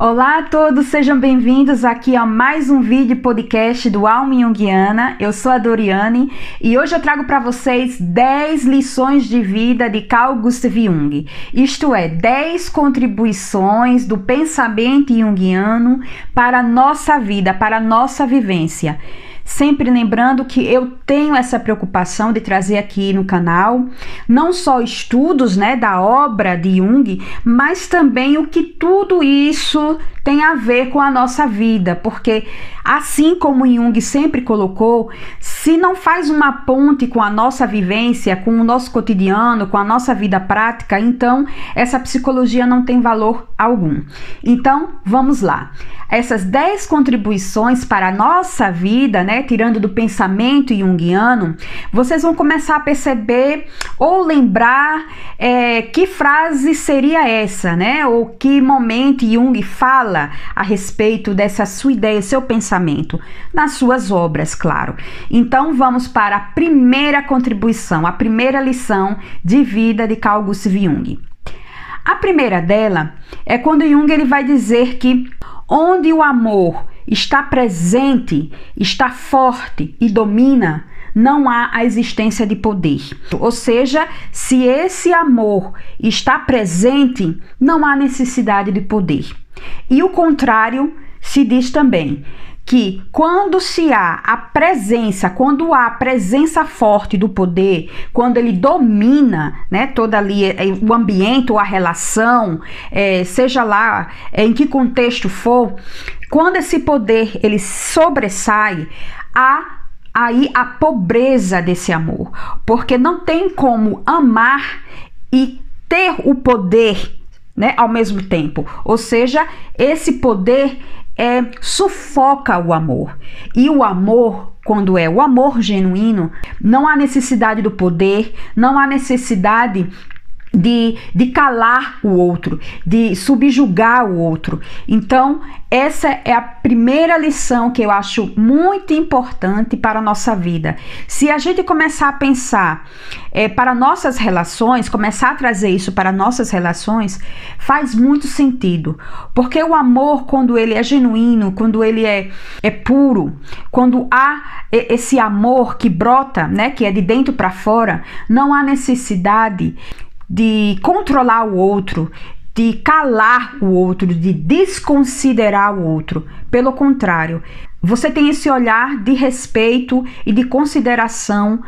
Olá a todos, sejam bem-vindos aqui a mais um vídeo podcast do Alma Jungiana. Eu sou a Doriane e hoje eu trago para vocês 10 lições de vida de Carl Gustav Jung. Isto é, 10 contribuições do pensamento junguiano para a nossa vida, para a nossa vivência. Sempre lembrando que eu tenho essa preocupação de trazer aqui no canal não só estudos, né, da obra de Jung, mas também o que tudo isso tem a ver com a nossa vida, porque assim como Jung sempre colocou, se não faz uma ponte com a nossa vivência, com o nosso cotidiano, com a nossa vida prática, então essa psicologia não tem valor algum. Então, vamos lá. Essas 10 contribuições para a nossa vida, né, tirando do pensamento junguiano, vocês vão começar a perceber ou lembrar é, que frase seria essa, né, ou que momento Jung fala a respeito dessa sua ideia, seu pensamento, nas suas obras, claro. Então vamos para a primeira contribuição, a primeira lição de vida de Carl Gustav Jung. A primeira dela é quando Jung ele vai dizer que onde o amor está presente, está forte e domina, não há a existência de poder. Ou seja, se esse amor está presente, não há necessidade de poder. E o contrário se diz também que quando se há a presença, quando há a presença forte do poder, quando ele domina, né, toda ali é, o ambiente ou a relação, é, seja lá é, em que contexto for, quando esse poder ele sobressai, há aí a pobreza desse amor, porque não tem como amar e ter o poder né, ao mesmo tempo. Ou seja, esse poder é, sufoca o amor. E o amor, quando é o amor genuíno, não há necessidade do poder, não há necessidade de, de calar o outro, de subjugar o outro. Então, essa é a primeira lição que eu acho muito importante para a nossa vida. Se a gente começar a pensar é, para nossas relações, começar a trazer isso para nossas relações, faz muito sentido. Porque o amor, quando ele é genuíno, quando ele é, é puro, quando há esse amor que brota, né, que é de dentro para fora, não há necessidade de controlar o outro, de calar o outro, de desconsiderar o outro. Pelo contrário, você tem esse olhar de respeito e de consideração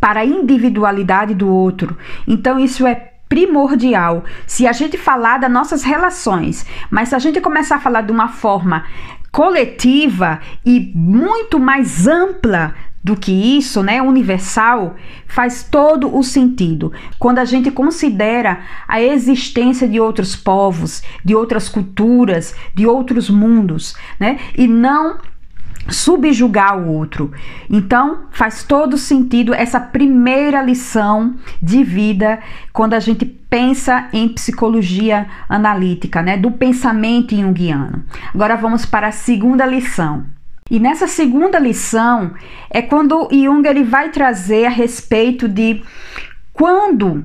para a individualidade do outro. Então, isso é primordial. Se a gente falar das nossas relações, mas se a gente começar a falar de uma forma coletiva e muito mais ampla do que isso, né, universal, faz todo o sentido. Quando a gente considera a existência de outros povos, de outras culturas, de outros mundos, né, e não subjugar o outro. Então, faz todo sentido essa primeira lição de vida quando a gente pensa em psicologia analítica, né, do pensamento junguiano. Agora vamos para a segunda lição. E nessa segunda lição é quando Jung ele vai trazer a respeito de quando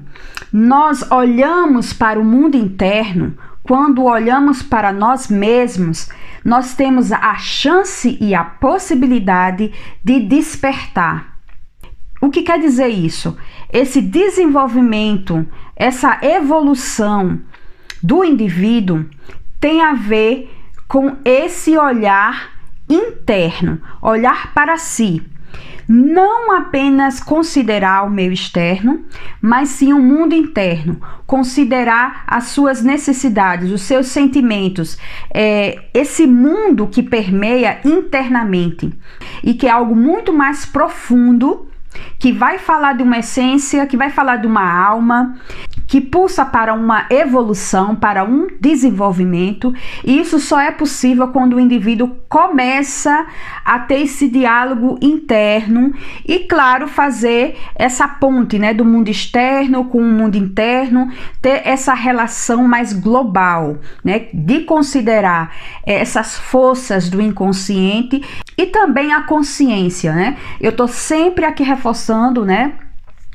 nós olhamos para o mundo interno, quando olhamos para nós mesmos, nós temos a chance e a possibilidade de despertar. O que quer dizer isso? Esse desenvolvimento, essa evolução do indivíduo tem a ver com esse olhar interno, olhar para si. Não apenas considerar o meio externo, mas sim o mundo interno, considerar as suas necessidades, os seus sentimentos, é, esse mundo que permeia internamente e que é algo muito mais profundo que vai falar de uma essência, que vai falar de uma alma, que pulsa para uma evolução, para um desenvolvimento, e isso só é possível quando o indivíduo começa a ter esse diálogo interno e, claro, fazer essa ponte né, do mundo externo com o mundo interno, ter essa relação mais global, né, de considerar essas forças do inconsciente e também a consciência. Né? Eu estou sempre aqui reforçando, né?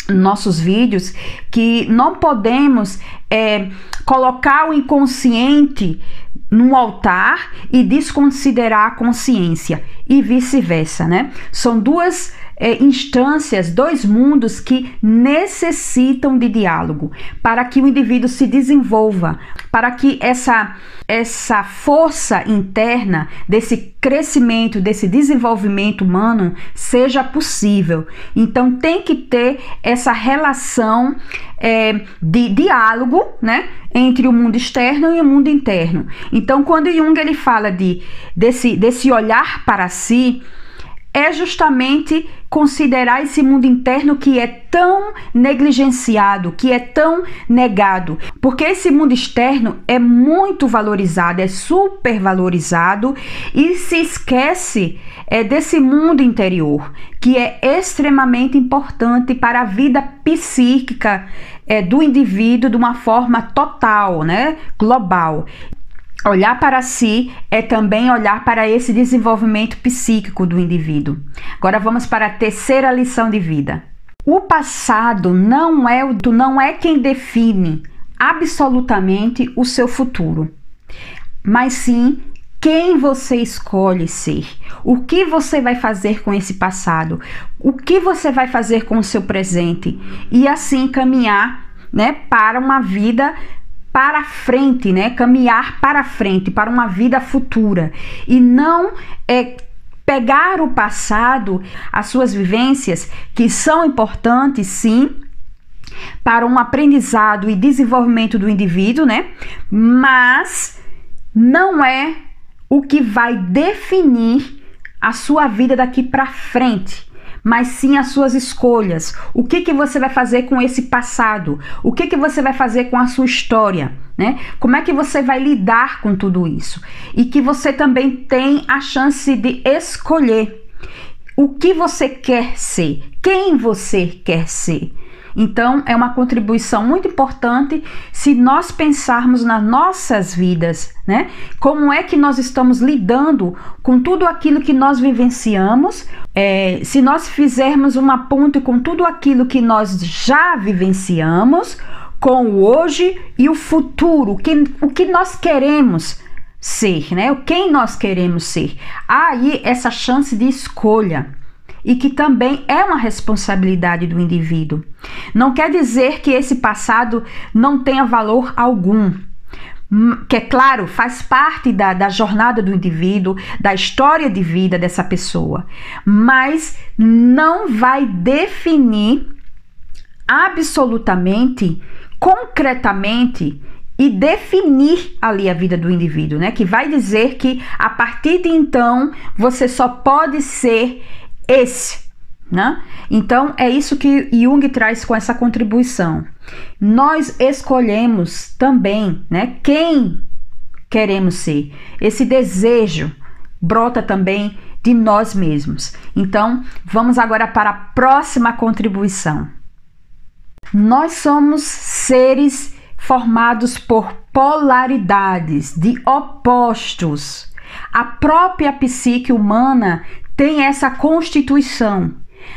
nossos vídeos que não podemos é, colocar o inconsciente no altar e desconsiderar a consciência e vice-versa, né? São duas é, instâncias, dois mundos que necessitam de diálogo para que o indivíduo se desenvolva, para que essa, essa força interna desse crescimento, desse desenvolvimento humano seja possível. Então tem que ter essa relação é, de diálogo, né? Entre o mundo externo e o mundo interno. Então, quando Jung ele fala de, desse, desse olhar para si, é justamente considerar esse mundo interno que é tão negligenciado, que é tão negado, porque esse mundo externo é muito valorizado, é super valorizado e se esquece é, desse mundo interior, que é extremamente importante para a vida psíquica é, do indivíduo de uma forma total, né, global. Olhar para si é também olhar para esse desenvolvimento psíquico do indivíduo. Agora vamos para a terceira lição de vida. O passado não é o não é quem define absolutamente o seu futuro, mas sim quem você escolhe ser, o que você vai fazer com esse passado, o que você vai fazer com o seu presente e assim caminhar, né, para uma vida para frente, né? Caminhar para frente, para uma vida futura e não é pegar o passado, as suas vivências que são importantes, sim, para um aprendizado e desenvolvimento do indivíduo, né? Mas não é o que vai definir a sua vida daqui para frente mas sim as suas escolhas. O que, que você vai fazer com esse passado? O que, que você vai fazer com a sua história? Né? Como é que você vai lidar com tudo isso? E que você também tem a chance de escolher o que você quer ser, quem você quer ser. Então, é uma contribuição muito importante se nós pensarmos nas nossas vidas, né? Como é que nós estamos lidando com tudo aquilo que nós vivenciamos? É, se nós fizermos uma ponte com tudo aquilo que nós já vivenciamos, com o hoje e o futuro, o que, o que nós queremos ser, né? Quem nós queremos ser. Há aí essa chance de escolha e que também é uma responsabilidade do indivíduo. Não quer dizer que esse passado não tenha valor algum. Hum, que é claro, faz parte da, da jornada do indivíduo, da história de vida dessa pessoa, mas não vai definir absolutamente, concretamente e definir ali a vida do indivíduo, né? Que vai dizer que a partir de então você só pode ser esse. Né? Então é isso que Jung traz com essa contribuição. Nós escolhemos também né, quem queremos ser. Esse desejo brota também de nós mesmos. Então vamos agora para a próxima contribuição. Nós somos seres formados por polaridades, de opostos. A própria psique humana tem essa constituição.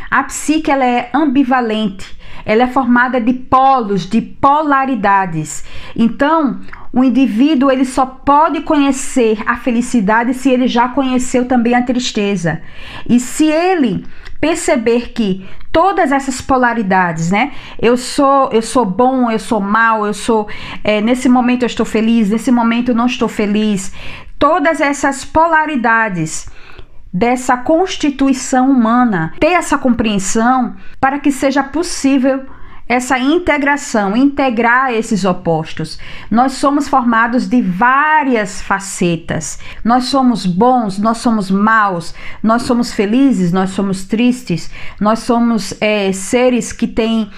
A psique ela é ambivalente, ela é formada de polos, de polaridades. Então, o indivíduo ele só pode conhecer a felicidade se ele já conheceu também a tristeza. E se ele perceber que todas essas polaridades, né? Eu sou, eu sou bom, eu sou mal, eu sou é, nesse momento eu estou feliz, nesse momento eu não estou feliz. Todas essas polaridades dessa constituição humana, ter essa compreensão para que seja possível essa integração, integrar esses opostos. Nós somos formados de várias facetas. Nós somos bons, nós somos maus, nós somos felizes, nós somos tristes, nós somos é, seres que têm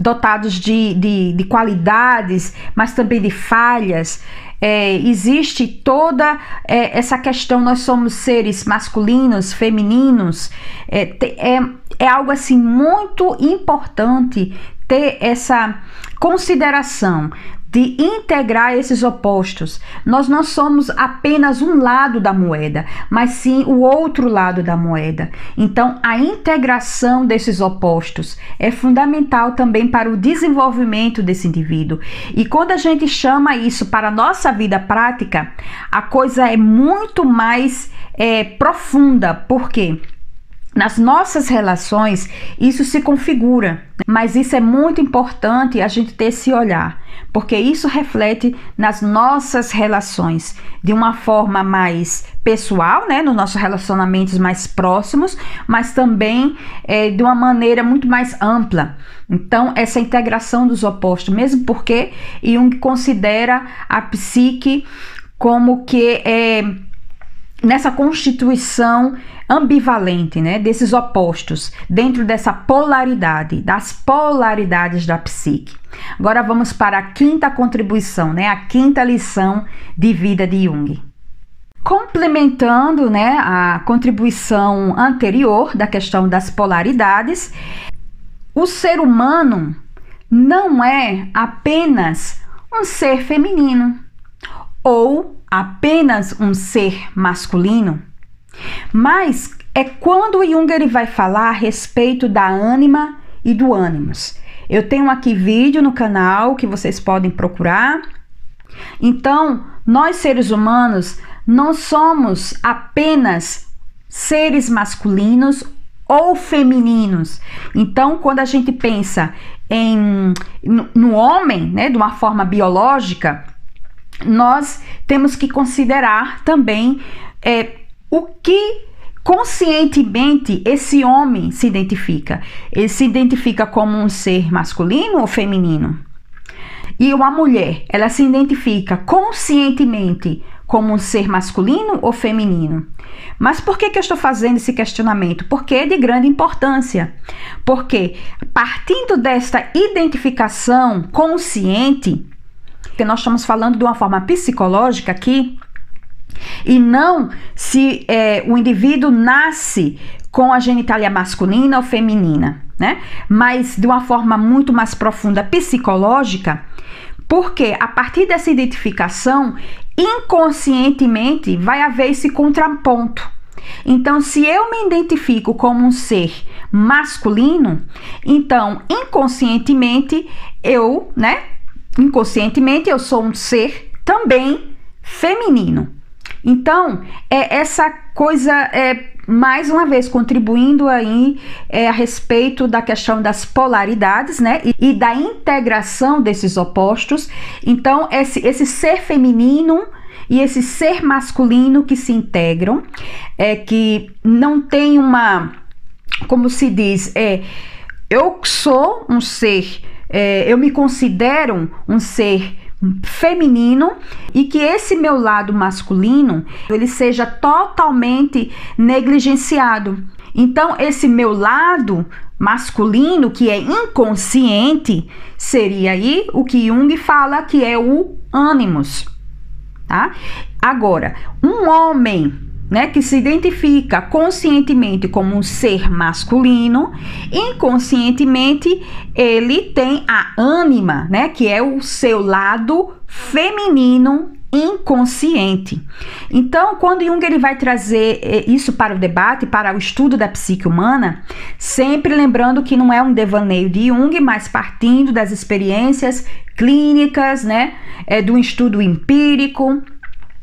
dotados de, de, de qualidades, mas também de falhas é, existe toda é, essa questão, nós somos seres masculinos, femininos, é, é, é algo assim muito importante ter essa consideração de integrar esses opostos. Nós não somos apenas um lado da moeda, mas sim o outro lado da moeda. Então, a integração desses opostos é fundamental também para o desenvolvimento desse indivíduo. E quando a gente chama isso para a nossa vida prática, a coisa é muito mais é, profunda. Por quê? Nas nossas relações, isso se configura, mas isso é muito importante a gente ter esse olhar, porque isso reflete nas nossas relações de uma forma mais pessoal, né, nos nossos relacionamentos mais próximos, mas também é, de uma maneira muito mais ampla. Então, essa integração dos opostos, mesmo porque Jung considera a psique como que é nessa constituição ambivalente, né, desses opostos, dentro dessa polaridade, das polaridades da psique. Agora vamos para a quinta contribuição, né, a quinta lição de vida de Jung. Complementando, né, a contribuição anterior da questão das polaridades, o ser humano não é apenas um ser feminino ou apenas um ser masculino, mas é quando o Jung ele vai falar a respeito da ânima e do ânimos. Eu tenho aqui vídeo no canal que vocês podem procurar. Então, nós seres humanos não somos apenas seres masculinos ou femininos. Então, quando a gente pensa em no, no homem, né, de uma forma biológica, nós temos que considerar também é, o que conscientemente esse homem se identifica. Ele se identifica como um ser masculino ou feminino? E uma mulher, ela se identifica conscientemente como um ser masculino ou feminino? Mas por que, que eu estou fazendo esse questionamento? Porque é de grande importância. Porque partindo desta identificação consciente, que nós estamos falando de uma forma psicológica aqui, e não se é, o indivíduo nasce com a genitália masculina ou feminina, né? Mas de uma forma muito mais profunda psicológica, porque a partir dessa identificação, inconscientemente vai haver esse contraponto. Então, se eu me identifico como um ser masculino, então inconscientemente eu, né? Inconscientemente eu sou um ser também feminino. Então, é essa coisa é mais uma vez contribuindo aí é, a respeito da questão das polaridades, né, e, e da integração desses opostos. Então, esse, esse ser feminino e esse ser masculino que se integram, é que não tem uma, como se diz, é, eu sou um ser, é, eu me considero um ser feminino e que esse meu lado masculino ele seja totalmente negligenciado. Então esse meu lado masculino que é inconsciente seria aí o que Jung fala que é o ânimos, tá? Agora, um homem né, que se identifica conscientemente como um ser masculino, inconscientemente ele tem a ânima, né, que é o seu lado feminino inconsciente. Então, quando Jung ele vai trazer eh, isso para o debate, para o estudo da psique humana, sempre lembrando que não é um devaneio de Jung, mas partindo das experiências clínicas, né, é, do estudo empírico,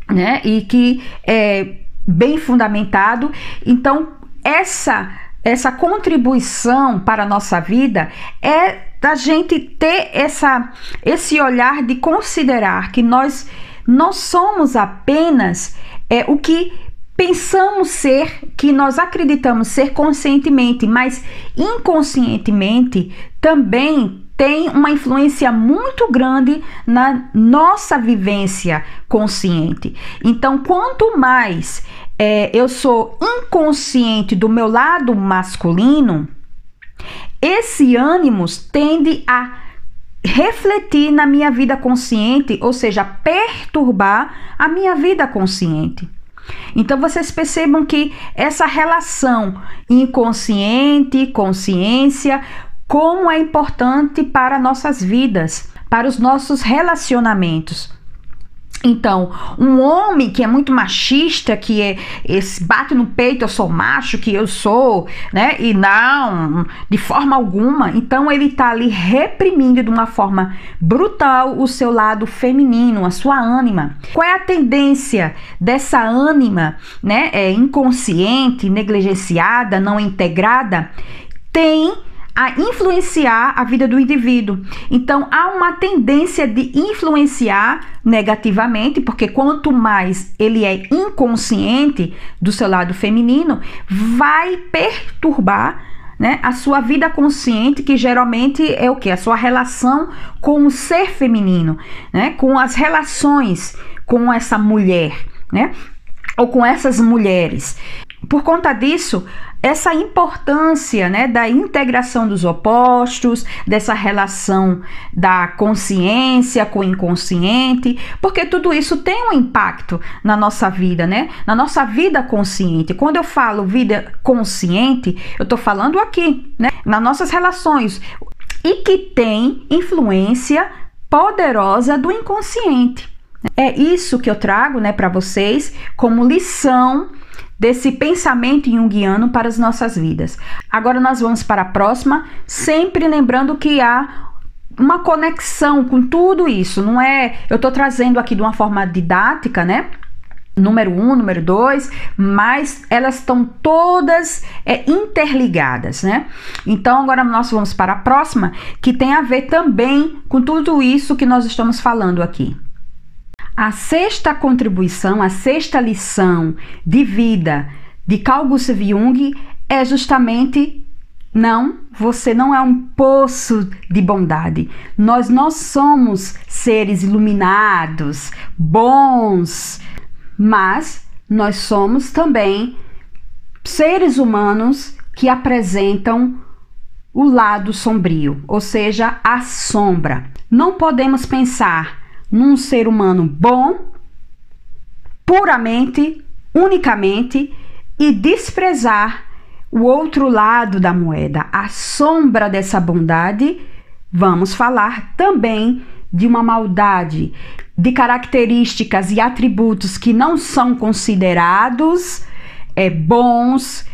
né, e que é, bem fundamentado. Então, essa essa contribuição para a nossa vida é da gente ter essa esse olhar de considerar que nós não somos apenas é, o que pensamos ser, que nós acreditamos ser conscientemente, mas inconscientemente também tem uma influência muito grande na nossa vivência consciente. Então, quanto mais é, eu sou inconsciente do meu lado masculino, esse ânimo tende a refletir na minha vida consciente, ou seja, perturbar a minha vida consciente. Então vocês percebam que essa relação inconsciente, consciência, como é importante para nossas vidas, para os nossos relacionamentos. Então, um homem que é muito machista, que é esse bate no peito, eu sou macho, que eu sou, né? E não, de forma alguma. Então, ele tá ali reprimindo de uma forma brutal o seu lado feminino, a sua ânima. Qual é a tendência dessa ânima, né? É inconsciente, negligenciada, não integrada? Tem a influenciar a vida do indivíduo. Então há uma tendência de influenciar negativamente, porque quanto mais ele é inconsciente do seu lado feminino, vai perturbar né, a sua vida consciente, que geralmente é o que? A sua relação com o ser feminino, né, com as relações com essa mulher, né, ou com essas mulheres. Por conta disso, essa importância né, da integração dos opostos, dessa relação da consciência com o inconsciente, porque tudo isso tem um impacto na nossa vida, né? Na nossa vida consciente. Quando eu falo vida consciente, eu estou falando aqui, né? Nas nossas relações. E que tem influência poderosa do inconsciente. É isso que eu trago né, para vocês como lição desse pensamento junguiano para as nossas vidas. Agora nós vamos para a próxima, sempre lembrando que há uma conexão com tudo isso, não é? Eu estou trazendo aqui de uma forma didática, né? Número um, número dois, mas elas estão todas é, interligadas, né? Então agora nós vamos para a próxima, que tem a ver também com tudo isso que nós estamos falando aqui. A sexta contribuição, a sexta lição de vida de Carl Gustav Jung é justamente não, você não é um poço de bondade. Nós não somos seres iluminados, bons, mas nós somos também seres humanos que apresentam o lado sombrio, ou seja, a sombra. Não podemos pensar num ser humano bom, puramente, unicamente, e desprezar o outro lado da moeda, a sombra dessa bondade, vamos falar também de uma maldade, de características e atributos que não são considerados é, bons,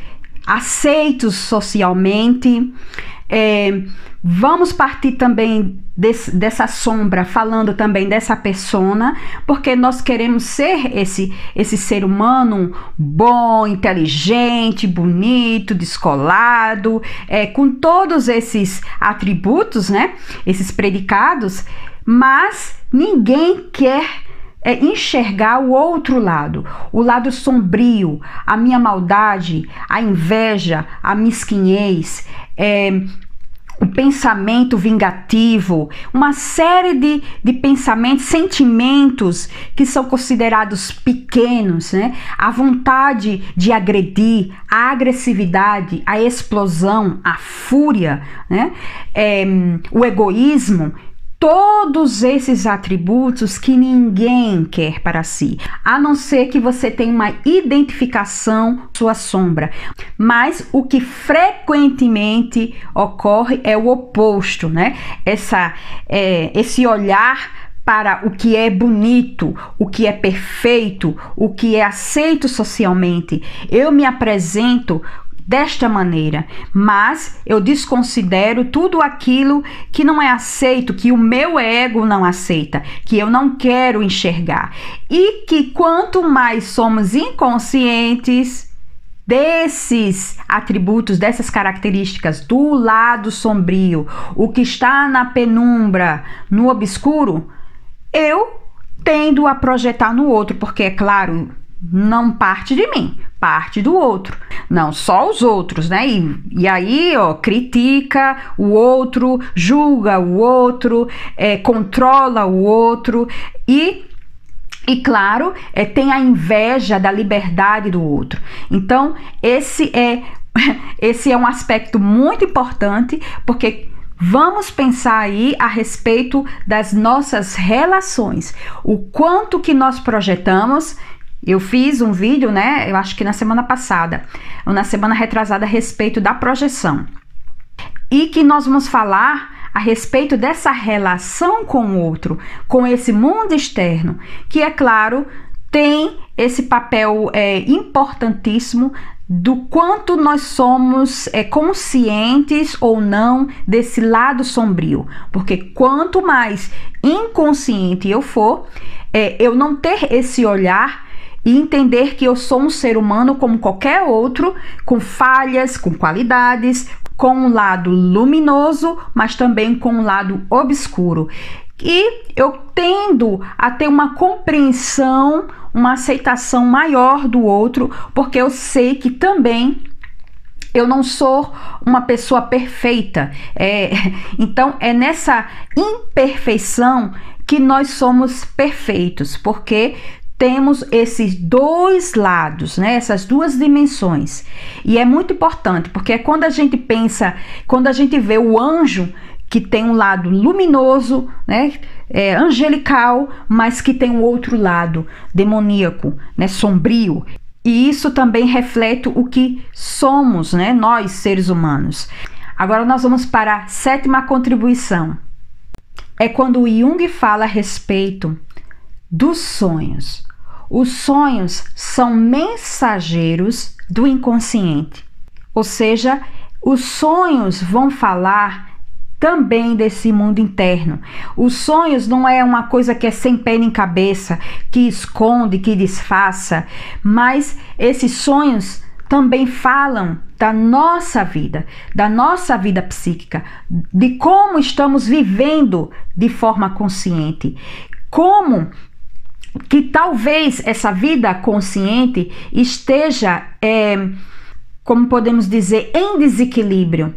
aceitos socialmente. É, Vamos partir também desse, dessa sombra, falando também dessa persona, porque nós queremos ser esse, esse ser humano bom, inteligente, bonito, descolado, é, com todos esses atributos, né? Esses predicados, mas ninguém quer é enxergar o outro lado, o lado sombrio, a minha maldade, a inveja, a mesquinhez, é, o pensamento vingativo, uma série de, de pensamentos, sentimentos que são considerados pequenos, né? A vontade de agredir, a agressividade, a explosão, a fúria, né? É, o egoísmo todos esses atributos que ninguém quer para si, a não ser que você tenha uma identificação sua sombra. Mas o que frequentemente ocorre é o oposto, né? Essa, é, esse olhar para o que é bonito, o que é perfeito, o que é aceito socialmente. Eu me apresento desta maneira, mas eu desconsidero tudo aquilo que não é aceito, que o meu ego não aceita, que eu não quero enxergar. E que quanto mais somos inconscientes, desses atributos, dessas características do lado sombrio, o que está na penumbra, no obscuro, eu tendo a projetar no outro, porque é claro, não parte de mim, parte do outro. Não, só os outros, né? E, e aí, ó, critica o outro, julga o outro, é, controla o outro e e claro, é, tem a inveja da liberdade do outro. Então, esse é esse é um aspecto muito importante, porque vamos pensar aí a respeito das nossas relações, o quanto que nós projetamos eu fiz um vídeo, né? Eu acho que na semana passada, ou na semana retrasada, a respeito da projeção. E que nós vamos falar a respeito dessa relação com o outro, com esse mundo externo, que é claro tem esse papel é, importantíssimo do quanto nós somos é, conscientes ou não desse lado sombrio. Porque quanto mais inconsciente eu for, é, eu não ter esse olhar e entender que eu sou um ser humano como qualquer outro, com falhas, com qualidades, com um lado luminoso, mas também com um lado obscuro. E eu tendo a ter uma compreensão uma aceitação maior do outro, porque eu sei que também eu não sou uma pessoa perfeita. É, então é nessa imperfeição que nós somos perfeitos, porque temos esses dois lados, né? Essas duas dimensões. E é muito importante, porque é quando a gente pensa, quando a gente vê o anjo que tem um lado luminoso, né? é, angelical, mas que tem um outro lado demoníaco, né, sombrio. E isso também reflete o que somos, né, nós seres humanos. Agora nós vamos para a sétima contribuição. É quando Jung fala a respeito dos sonhos. Os sonhos são mensageiros do inconsciente. Ou seja, os sonhos vão falar também desse mundo interno. Os sonhos não é uma coisa que é sem pé nem cabeça, que esconde, que disfarça, mas esses sonhos também falam da nossa vida, da nossa vida psíquica, de como estamos vivendo de forma consciente, como que talvez essa vida consciente esteja, é, como podemos dizer, em desequilíbrio.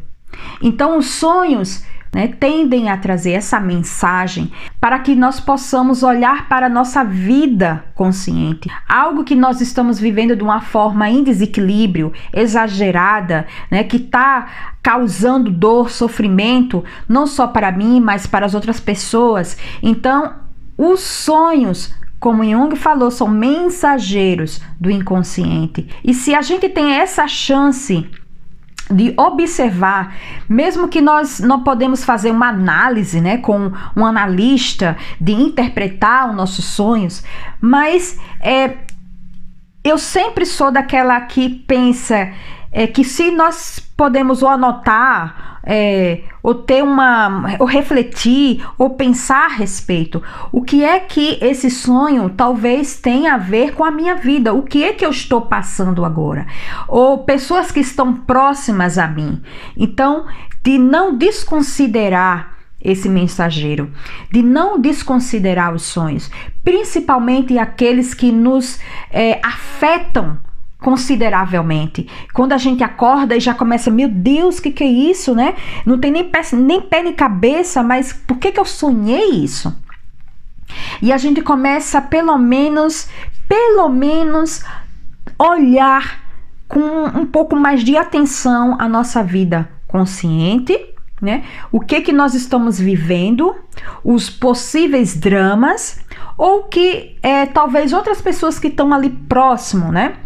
Então, os sonhos né, tendem a trazer essa mensagem para que nós possamos olhar para a nossa vida consciente. Algo que nós estamos vivendo de uma forma em desequilíbrio, exagerada, né, que está causando dor, sofrimento, não só para mim, mas para as outras pessoas. Então, os sonhos como Jung falou, são mensageiros do inconsciente. E se a gente tem essa chance de observar, mesmo que nós não podemos fazer uma análise, né, com um analista, de interpretar os nossos sonhos, mas é, eu sempre sou daquela que pensa é, que se nós podemos ou anotar é, ou ter uma, ou refletir, ou pensar a respeito. O que é que esse sonho talvez tenha a ver com a minha vida? O que é que eu estou passando agora? Ou pessoas que estão próximas a mim. Então, de não desconsiderar esse mensageiro, de não desconsiderar os sonhos, principalmente aqueles que nos é, afetam consideravelmente. Quando a gente acorda e já começa, meu Deus, que, que é isso, né? Não tem nem pé, nem pé nem cabeça, mas por que, que eu sonhei isso? E a gente começa, pelo menos, pelo menos, olhar com um pouco mais de atenção a nossa vida consciente, né? O que que nós estamos vivendo, os possíveis dramas, ou que é, talvez outras pessoas que estão ali próximo, né?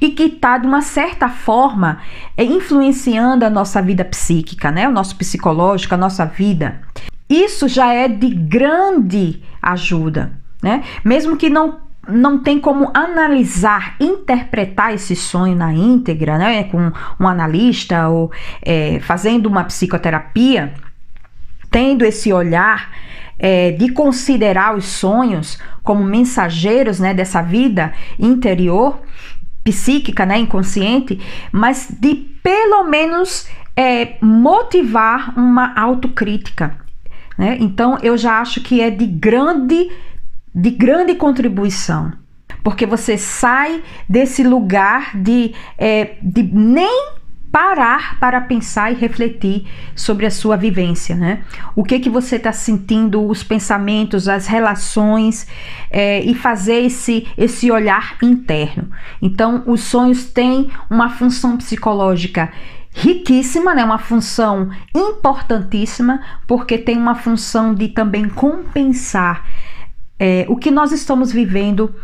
E que está, de uma certa forma, é, influenciando a nossa vida psíquica, né? o nosso psicológico, a nossa vida. Isso já é de grande ajuda, né? Mesmo que não não tem como analisar, interpretar esse sonho na íntegra, né, com um analista ou é, fazendo uma psicoterapia, tendo esse olhar é, de considerar os sonhos como mensageiros né, dessa vida interior, psíquica, né, inconsciente, mas de pelo menos é, motivar uma autocrítica. Né? Então eu já acho que é de grande, de grande contribuição. Porque você sai desse lugar de, é, de nem parar para pensar e refletir sobre a sua vivência, né? O que que você está sentindo, os pensamentos, as relações é, e fazer esse esse olhar interno. Então, os sonhos têm uma função psicológica riquíssima, né? Uma função importantíssima porque tem uma função de também compensar é, o que nós estamos vivendo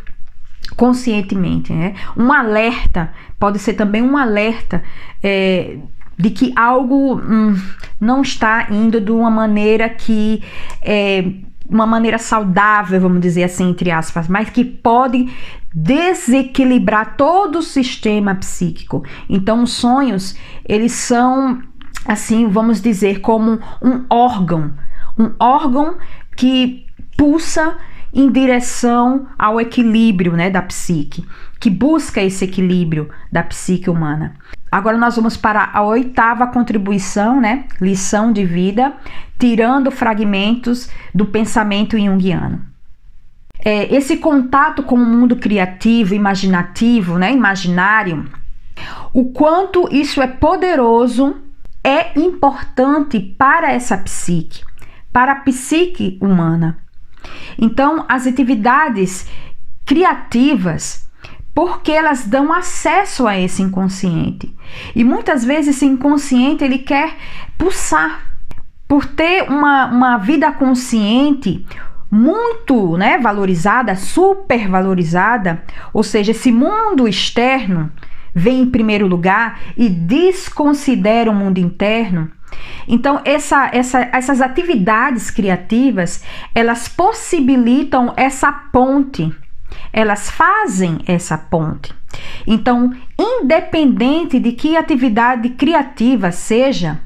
conscientemente, né? Um alerta pode ser também um alerta é, de que algo hum, não está indo de uma maneira que é uma maneira saudável, vamos dizer assim, entre aspas, mas que pode desequilibrar todo o sistema psíquico. Então, os sonhos, eles são assim, vamos dizer, como um órgão, um órgão que pulsa em direção ao equilíbrio, né, da psique, que busca esse equilíbrio da psique humana. Agora nós vamos para a oitava contribuição, né? Lição de vida, tirando fragmentos do pensamento junguiano. É, esse contato com o mundo criativo, imaginativo, né? Imaginário, o quanto isso é poderoso, é importante para essa psique, para a psique humana. Então, as atividades criativas porque elas dão acesso a esse inconsciente. E muitas vezes esse inconsciente ele quer pulsar. Por ter uma, uma vida consciente muito né, valorizada, super valorizada, ou seja, esse mundo externo vem em primeiro lugar e desconsidera o mundo interno. Então, essa, essa, essas atividades criativas, elas possibilitam essa ponte elas fazem essa ponte. Então, independente de que atividade criativa seja,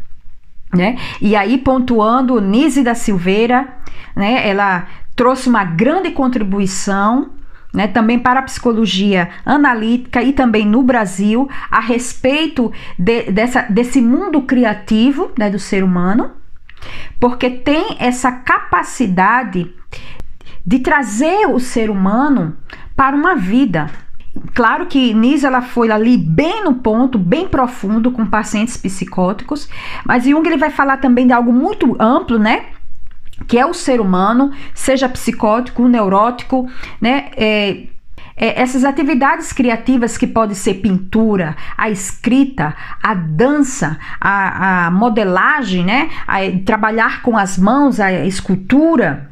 né? E aí pontuando Nise da Silveira, né? Ela trouxe uma grande contribuição né, também para a psicologia analítica e também no Brasil a respeito de, dessa, desse mundo criativo né, do ser humano, porque tem essa capacidade de trazer o ser humano para uma vida. Claro que Nisa ela foi ali bem no ponto, bem profundo com pacientes psicóticos, mas Jung ele vai falar também de algo muito amplo, né? Que é o ser humano, seja psicótico, neurótico, né? É, é, essas atividades criativas que pode ser pintura, a escrita, a dança, a, a modelagem, né? A, trabalhar com as mãos, a escultura,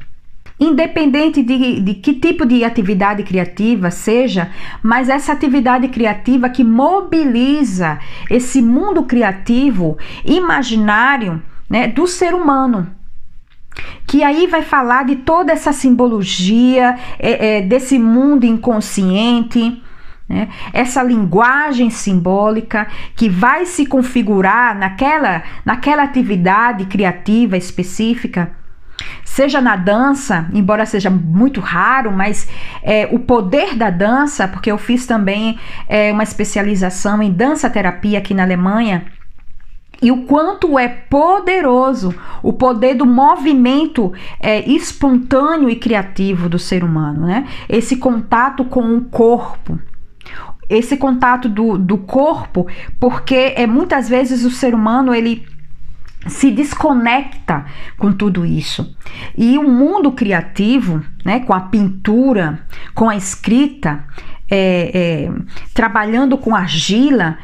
independente de, de que tipo de atividade criativa seja, mas essa atividade criativa que mobiliza esse mundo criativo, imaginário, né, do ser humano que aí vai falar de toda essa simbologia é, é, desse mundo inconsciente, né? essa linguagem simbólica que vai se configurar naquela, naquela atividade criativa específica seja na dança, embora seja muito raro, mas é, o poder da dança, porque eu fiz também é, uma especialização em dança terapia aqui na Alemanha. E o quanto é poderoso o poder do movimento é, espontâneo e criativo do ser humano, né? Esse contato com o corpo, esse contato do, do corpo, porque é muitas vezes o ser humano ele se desconecta com tudo isso. E o mundo criativo, né, com a pintura, com a escrita, é, é, trabalhando com argila,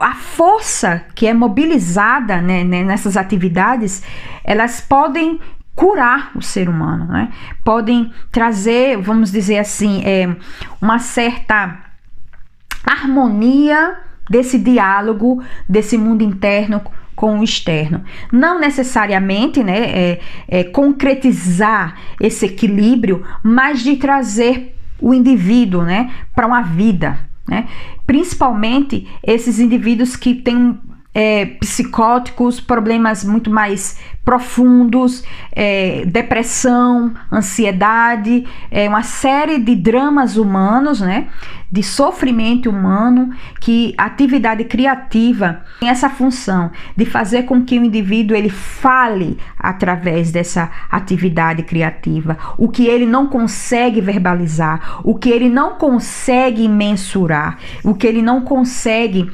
a força que é mobilizada né, né, nessas atividades, elas podem curar o ser humano, né? podem trazer, vamos dizer assim, é, uma certa harmonia desse diálogo, desse mundo interno com o externo. Não necessariamente né, é, é, concretizar esse equilíbrio, mas de trazer o indivíduo né, para uma vida. Né? Principalmente esses indivíduos que têm é, psicóticos, problemas muito mais profundos, é, depressão, ansiedade, é, uma série de dramas humanos, né? De sofrimento humano, que atividade criativa tem essa função de fazer com que o indivíduo ele fale através dessa atividade criativa, o que ele não consegue verbalizar, o que ele não consegue mensurar, o que ele não consegue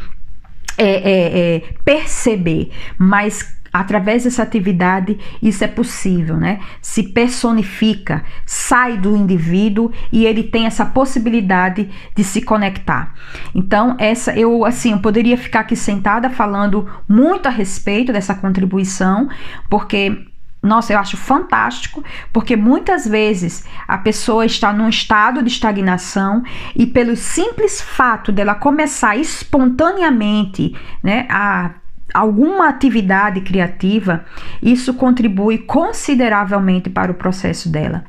é, é, é, perceber, mas através dessa atividade isso é possível, né? Se personifica, sai do indivíduo e ele tem essa possibilidade de se conectar. Então, essa eu assim, eu poderia ficar aqui sentada falando muito a respeito dessa contribuição, porque nossa, eu acho fantástico, porque muitas vezes a pessoa está num estado de estagnação e pelo simples fato dela começar espontaneamente, né, a alguma atividade criativa, isso contribui consideravelmente para o processo dela.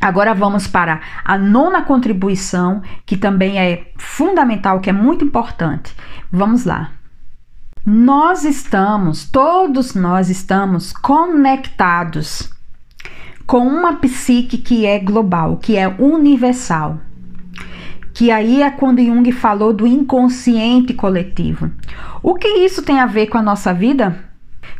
Agora vamos para a nona contribuição, que também é fundamental, que é muito importante. Vamos lá. Nós estamos, todos nós estamos conectados com uma psique que é global, que é universal. Que aí é quando Jung falou do inconsciente coletivo. O que isso tem a ver com a nossa vida?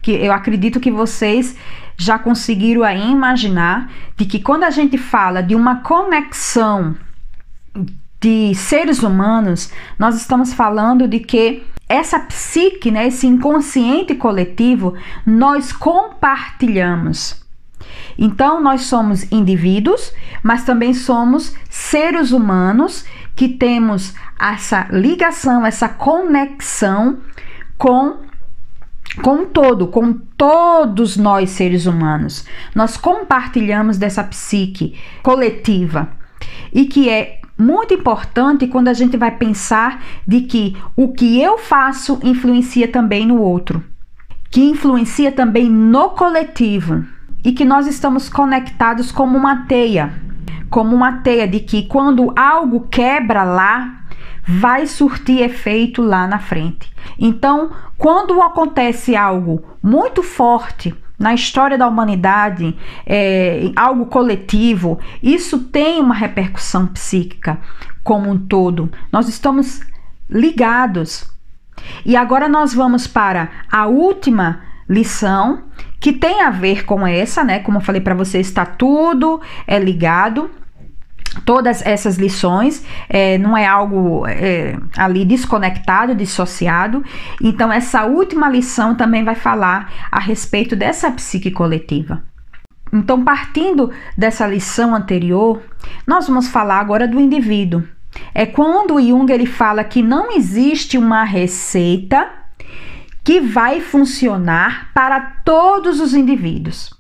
Que eu acredito que vocês já conseguiram aí imaginar de que quando a gente fala de uma conexão de seres humanos, nós estamos falando de que essa psique, né, esse inconsciente coletivo, nós compartilhamos. Então, nós somos indivíduos, mas também somos seres humanos que temos essa ligação, essa conexão com com todo, com todos nós seres humanos. Nós compartilhamos dessa psique coletiva e que é muito importante quando a gente vai pensar de que o que eu faço influencia também no outro, que influencia também no coletivo e que nós estamos conectados como uma teia, como uma teia de que quando algo quebra lá, vai surtir efeito lá na frente. Então, quando acontece algo muito forte na história da humanidade, é, algo coletivo, isso tem uma repercussão psíquica como um todo. Nós estamos ligados. E agora nós vamos para a última lição que tem a ver com essa, né? Como eu falei para vocês, está tudo é ligado todas essas lições, é, não é algo é, ali desconectado, dissociado. Então, essa última lição também vai falar a respeito dessa psique coletiva. Então, partindo dessa lição anterior, nós vamos falar agora do indivíduo. É quando Jung ele fala que não existe uma receita que vai funcionar para todos os indivíduos.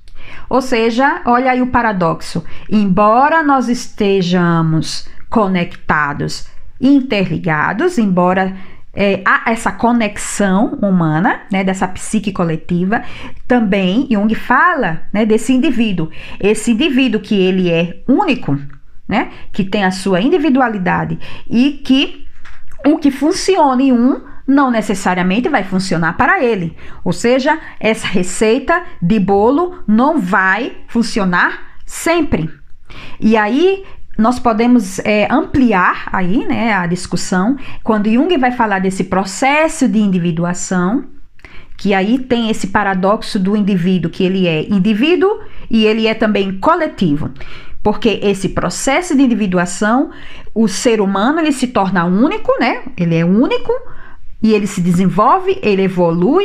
Ou seja, olha aí o paradoxo. Embora nós estejamos conectados, interligados, embora é, há essa conexão humana, né, dessa psique coletiva, também Jung fala né, desse indivíduo. Esse indivíduo que ele é único, né, que tem a sua individualidade e que o que funciona em um não necessariamente vai funcionar para ele. Ou seja, essa receita de bolo não vai funcionar sempre. E aí nós podemos é, ampliar aí, né, a discussão quando Jung vai falar desse processo de individuação, que aí tem esse paradoxo do indivíduo, que ele é indivíduo e ele é também coletivo. Porque esse processo de individuação, o ser humano ele se torna único, né? Ele é único, e ele se desenvolve, ele evolui,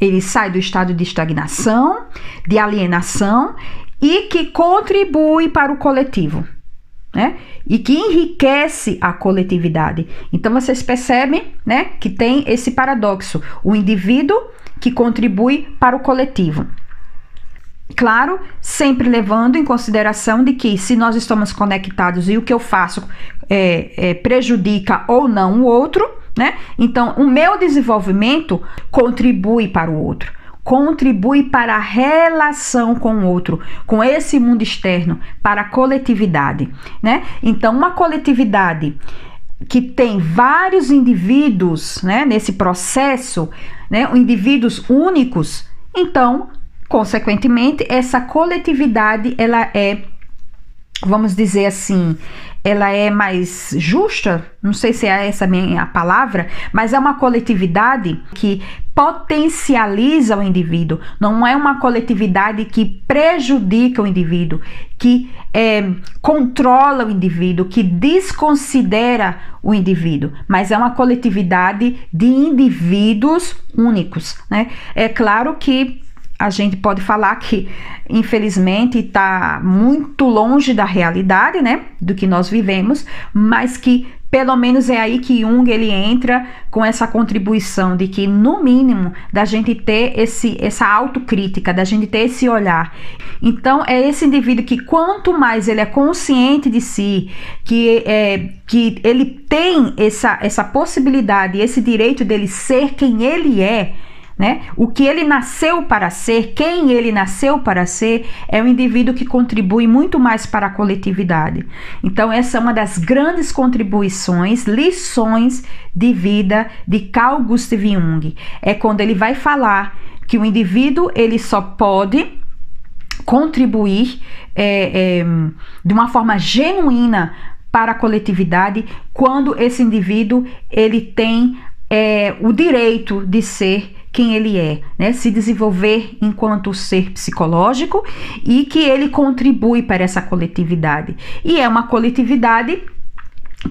ele sai do estado de estagnação, de alienação e que contribui para o coletivo, né? E que enriquece a coletividade. Então vocês percebem, né, que tem esse paradoxo, o indivíduo que contribui para o coletivo. Claro, sempre levando em consideração de que se nós estamos conectados e o que eu faço é, é, prejudica ou não o outro, né? Então, o meu desenvolvimento contribui para o outro, contribui para a relação com o outro, com esse mundo externo, para a coletividade, né? Então, uma coletividade que tem vários indivíduos, né, nesse processo, né, indivíduos únicos, então, consequentemente, essa coletividade ela é vamos dizer assim, ela é mais justa, não sei se é essa a palavra, mas é uma coletividade que potencializa o indivíduo, não é uma coletividade que prejudica o indivíduo, que é, controla o indivíduo, que desconsidera o indivíduo, mas é uma coletividade de indivíduos únicos. Né? É claro que a gente pode falar que, infelizmente, está muito longe da realidade, né? Do que nós vivemos, mas que pelo menos é aí que Jung ele entra com essa contribuição de que, no mínimo, da gente ter esse, essa autocrítica, da gente ter esse olhar. Então, é esse indivíduo que, quanto mais ele é consciente de si, que, é, que ele tem essa, essa possibilidade, esse direito dele ser quem ele é, né? O que ele nasceu para ser, quem ele nasceu para ser, é um indivíduo que contribui muito mais para a coletividade. Então, essa é uma das grandes contribuições, lições de vida de Carl Gustav Jung. É quando ele vai falar que o indivíduo ele só pode contribuir é, é, de uma forma genuína para a coletividade quando esse indivíduo ele tem é, o direito de ser quem ele é, né? se desenvolver enquanto ser psicológico e que ele contribui para essa coletividade. E é uma coletividade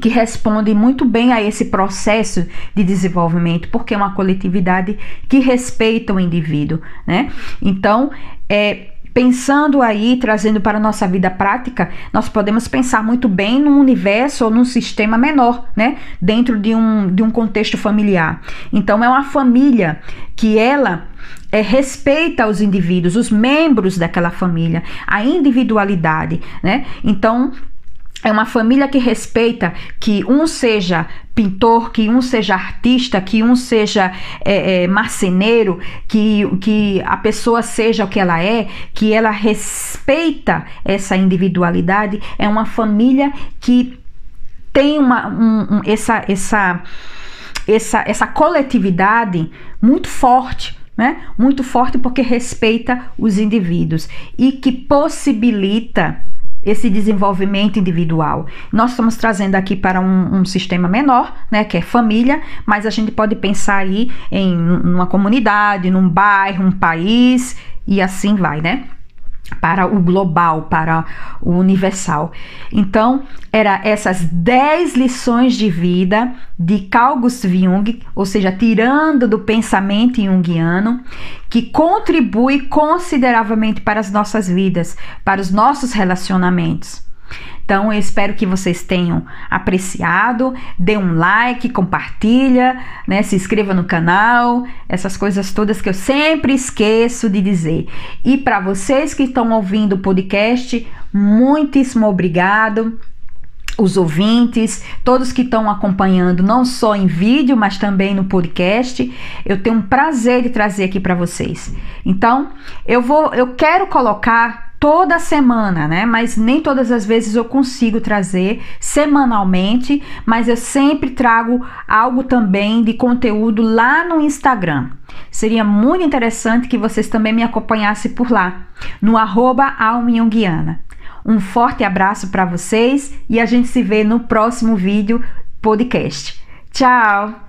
que responde muito bem a esse processo de desenvolvimento, porque é uma coletividade que respeita o indivíduo, né? Então, é, pensando aí, trazendo para a nossa vida prática, nós podemos pensar muito bem num universo ou num sistema menor, né? Dentro de um, de um contexto familiar. Então, é uma família que ela é, respeita os indivíduos, os membros daquela família, a individualidade, né? Então, é uma família que respeita que um seja pintor, que um seja artista, que um seja é, é, marceneiro, que, que a pessoa seja o que ela é, que ela respeita essa individualidade. É uma família que tem uma, um, um, essa, essa, essa, essa coletividade muito forte. Né? Muito forte porque respeita os indivíduos e que possibilita esse desenvolvimento individual. Nós estamos trazendo aqui para um, um, sistema menor, né, que é família, mas a gente pode pensar aí em uma comunidade, num bairro, um país e assim vai, né? Para o global, para o universal. Então, era essas 10 lições de vida de Carl Gustav Jung, ou seja, tirando do pensamento junguiano, que contribui consideravelmente para as nossas vidas, para os nossos relacionamentos. Então, eu espero que vocês tenham apreciado. Dê um like, compartilha, né? Se inscreva no canal, essas coisas todas que eu sempre esqueço de dizer. E para vocês que estão ouvindo o podcast, muitíssimo obrigado os ouvintes, todos que estão acompanhando, não só em vídeo, mas também no podcast. Eu tenho um prazer de trazer aqui para vocês. Então, eu vou, eu quero colocar toda semana, né? Mas nem todas as vezes eu consigo trazer semanalmente, mas eu sempre trago algo também de conteúdo lá no Instagram. Seria muito interessante que vocês também me acompanhassem por lá, no arroba Um forte abraço para vocês e a gente se vê no próximo vídeo podcast. Tchau!